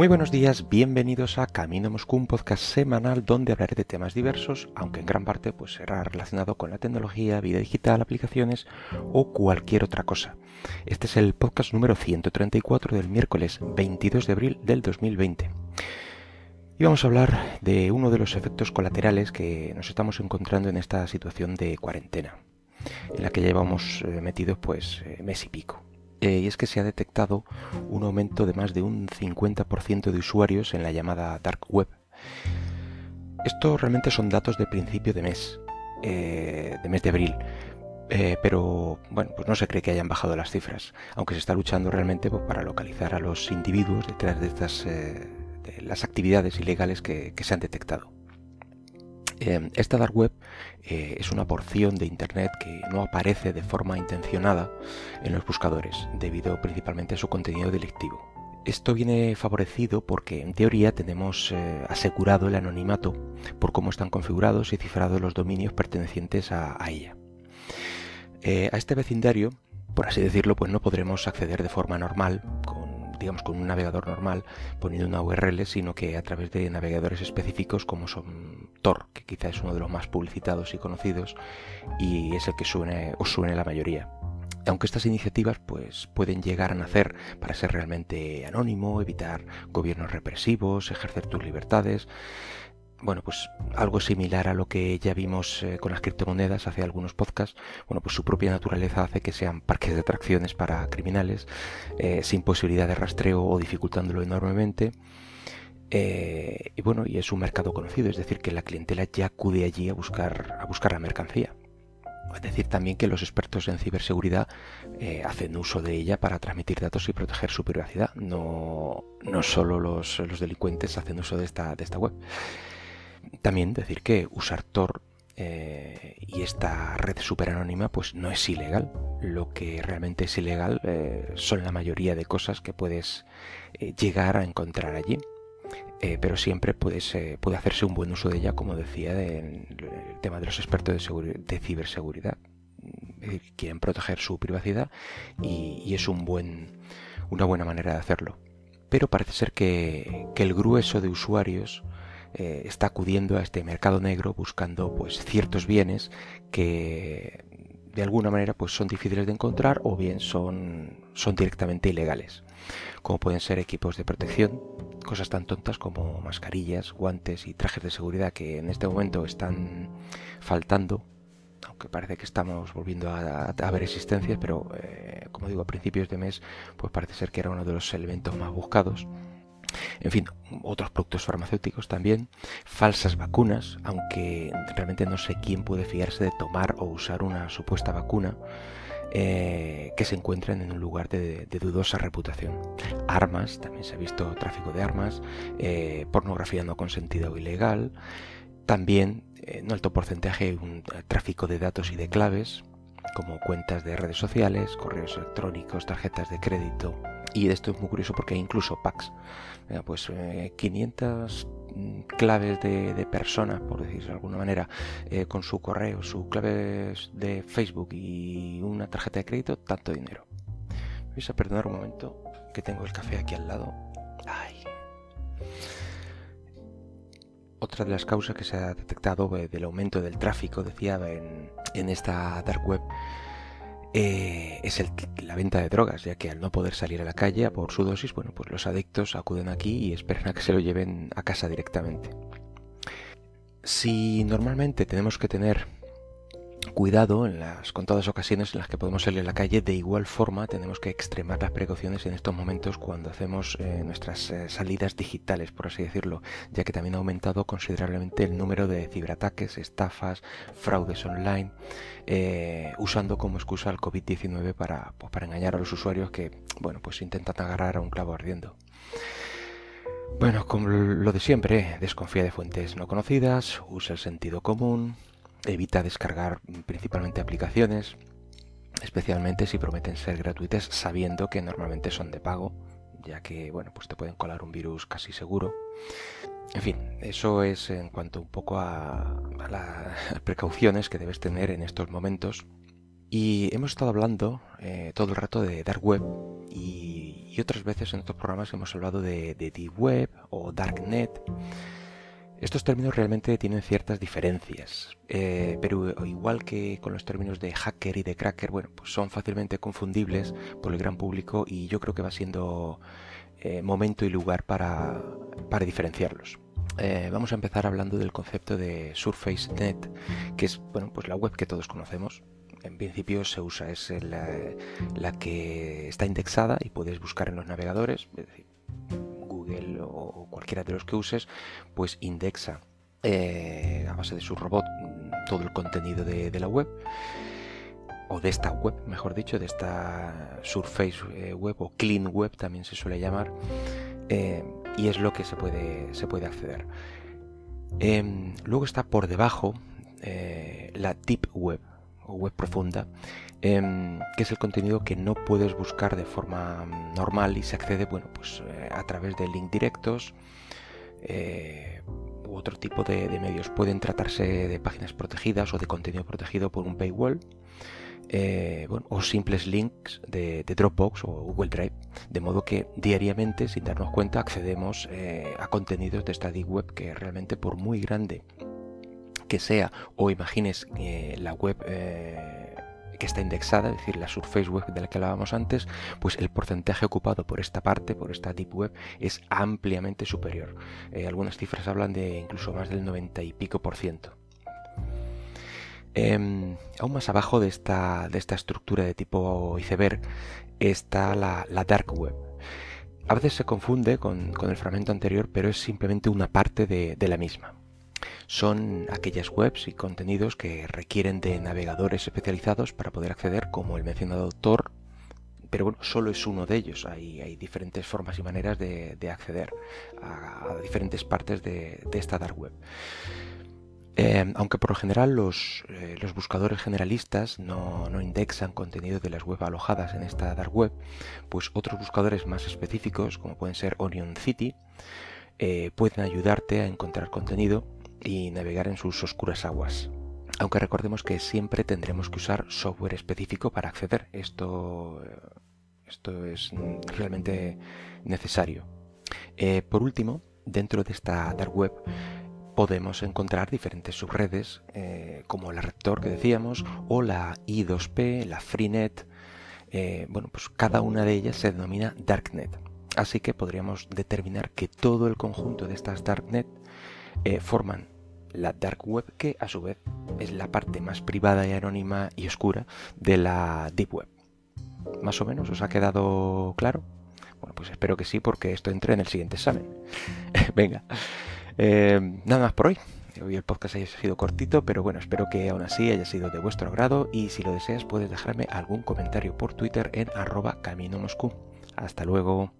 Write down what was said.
Muy buenos días, bienvenidos a Camino Moscú, un podcast semanal donde hablaré de temas diversos, aunque en gran parte pues, será relacionado con la tecnología, vida digital, aplicaciones o cualquier otra cosa. Este es el podcast número 134 del miércoles 22 de abril del 2020. Y vamos a hablar de uno de los efectos colaterales que nos estamos encontrando en esta situación de cuarentena, en la que llevamos eh, metidos pues eh, mes y pico. Eh, y es que se ha detectado un aumento de más de un 50% de usuarios en la llamada Dark Web. Esto realmente son datos de principio de mes, eh, de mes de abril. Eh, pero bueno, pues no se cree que hayan bajado las cifras, aunque se está luchando realmente pues, para localizar a los individuos detrás de estas las actividades ilegales que se han detectado. Em, esta dark web eh, es una porción de Internet que no aparece de forma intencionada en los buscadores, debido principalmente a su contenido delictivo. Esto viene favorecido porque en teoría tenemos eh, asegurado el anonimato por cómo están configurados y cifrados los dominios pertenecientes a, ella. Eh, a este vecindario, por así decirlo, pues no podremos acceder de forma normal digamos, con un navegador normal poniendo una URL, sino que a través de navegadores específicos como son Tor, que quizá es uno de los más publicitados y conocidos y es el que suene, os suene la mayoría. Aunque estas iniciativas pues, pueden llegar a nacer para ser realmente anónimo, evitar gobiernos represivos, ejercer tus libertades, bueno, pues algo similar a lo que ya vimos eh, con las criptomonedas hace algunos podcasts, bueno, pues su propia naturaleza hace que sean parques de atracciones para criminales, eh, sin posibilidad de rastreo o dificultándolo enormemente. Eh, y bueno, y es un mercado conocido, es decir, que la clientela ya acude allí a buscar, a buscar la mercancía. Es decir, también que los expertos en ciberseguridad hacen uso de ella para transmitir datos y proteger su privacidad. No, no solo los, los delincuentes hacen uso de esta, de esta web. También decir que usar Tor eh, y esta red super anónima pues no es ilegal. Lo que realmente es ilegal eh, son la mayoría de cosas que puedes eh, llegar a encontrar allí. pero siempre puedes, puede hacerse un buen uso de ella, como decía, en el tema de los expertos de, ciberseguridad. quieren proteger su privacidad y, es un buen, una buena manera de hacerlo. Pero parece ser que, que el grueso de usuarios eh, está acudiendo a este mercado negro buscando pues ciertos bienes que de alguna manera pues son difíciles de encontrar o bien son, son directamente ilegales como pueden ser equipos de protección cosas tan tontas como mascarillas guantes y trajes de seguridad que en este momento están faltando aunque parece que estamos volviendo a, ver existencias pero eh, como digo a principios de mes pues parece ser que era uno de los elementos más buscados en fin, otros productos farmacéuticos también, falsas vacunas, aunque realmente no sé quién puede fiarse de tomar o usar una supuesta vacuna eh, que se encuentren en un lugar de, dudosa reputación. Armas, también se ha visto tráfico de armas, eh, pornografía no consentida o ilegal, también en alto porcentaje un tráfico de datos y de claves, como cuentas de redes sociales, correos electrónicos, tarjetas de crédito, y esto es muy curioso porque incluso packs. pues 500 eh, mm, claves de, personas, por decirlo de alguna manera, eh, con su correo, su clave de Facebook y una tarjeta de crédito, tanto dinero. Vais a perdonar un momento que tengo el café aquí al lado. Otra de las causas que se ha detectado eh, del aumento del tráfico, decía, en, en esta dark web eh, es la venta de drogas, ya que al no poder salir a la calle por su dosis, bueno, pues los adictos acuden aquí y esperan a que se lo lleven a casa directamente. Si normalmente tenemos que tener cuidado en las contadas ocasiones en las que podemos salir a la calle. De igual forma, tenemos que extremar las precauciones en estos momentos cuando hacemos eh, nuestras eh, salidas digitales, por así decirlo, ya que también ha aumentado considerablemente el número de ciberataques, estafas, fraudes online, eh, usando como excusa el COVID-19 para, pues, para engañar a los usuarios que, bueno, pues intentan agarrar a un clavo ardiendo. Bueno, como lo de siempre, desconfía de fuentes no conocidas, usa el sentido común, evita descargar principalmente aplicaciones, especialmente si prometen ser gratuitas sabiendo que normalmente son de pago, ya que bueno, pues te pueden colar un virus casi seguro. En fin, eso es en cuanto un poco a, las precauciones que debes tener en estos momentos. Y hemos estado hablando eh, todo el rato de Dark Web y, otras veces en otros programas hemos hablado de, de Deep Web o Darknet. Estos términos realmente tienen ciertas diferencias, eh, pero igual que con los términos de hacker y de cracker, bueno, pues son fácilmente confundibles por el gran público y yo creo que va siendo eh, momento y lugar para, diferenciarlos. Eh, vamos a empezar hablando del concepto de Surface Net, que es bueno, pues la web que todos conocemos. En principio se usa, es la, que está indexada y puedes buscar en los navegadores, o cualquiera de los que uses, pues indexa eh, a base de su robot todo el contenido de, la web o de esta web, mejor dicho, de esta Surface eh, Web o Clean Web también se suele llamar, eh, y es lo que se puede, se puede acceder. Em, luego está por debajo la Deep Web web profunda, Em, que es el contenido que no puedes buscar de forma mm, normal y se accede bueno, pues, eh, a través de link directos eh, u otro tipo de, medios. Pueden tratarse de páginas protegidas o de contenido protegido por un paywall. Eh, o simples links de, Dropbox o Google Drive, de modo que diariamente, sin darnos cuenta, accedemos a contenidos de esta deep web que realmente por muy grande que sea, o imagines la web que está indexada, es decir, la Surface Web de la que hablábamos antes, pues el porcentaje ocupado por esta parte, por esta Deep Web, es ampliamente superior. Eh, algunas cifras hablan de incluso más del 90 y pico por ciento. Em, aún más abajo de esta, de esta estructura de tipo iceberg está la, Dark Web. A veces se confunde con, el fragmento anterior, pero es simplemente una parte de la misma son aquellas webs y contenidos que requieren de navegadores especializados para poder acceder, como el mencionado Tor, pero bueno, solo es uno de ellos. Hay, diferentes formas y maneras de, acceder a, diferentes partes de, esta dark web. Eh, aunque por lo general los, eh, buscadores generalistas no, indexan contenido de las web alojadas en esta dark web, pues otros buscadores más específicos, como pueden ser Onion City, eh, pueden ayudarte a encontrar contenido y navegar en sus oscuras aguas. Aunque recordemos que siempre tendremos que usar software específico para acceder. Esto, esto es realmente necesario. Eh, por último, dentro de esta dark web podemos encontrar diferentes subredes eh, como la Rector que decíamos o la I2P, la Freenet. Eh, bueno, pues cada una de ellas se denomina Darknet. Así que podríamos determinar que todo el conjunto de estas Darknet forman la dark web que a su vez es la parte más privada y anónima y oscura de la deep web. ¿Más o menos os ha quedado claro? Bueno, pues espero que sí porque esto entre en el siguiente examen. Venga, eh, nada más por hoy. Hoy el podcast haya sido cortito, pero bueno, espero que aún así haya sido de vuestro agrado y si lo deseas puedes dejarme algún comentario por Twitter en arroba camino Moscú. Hasta luego.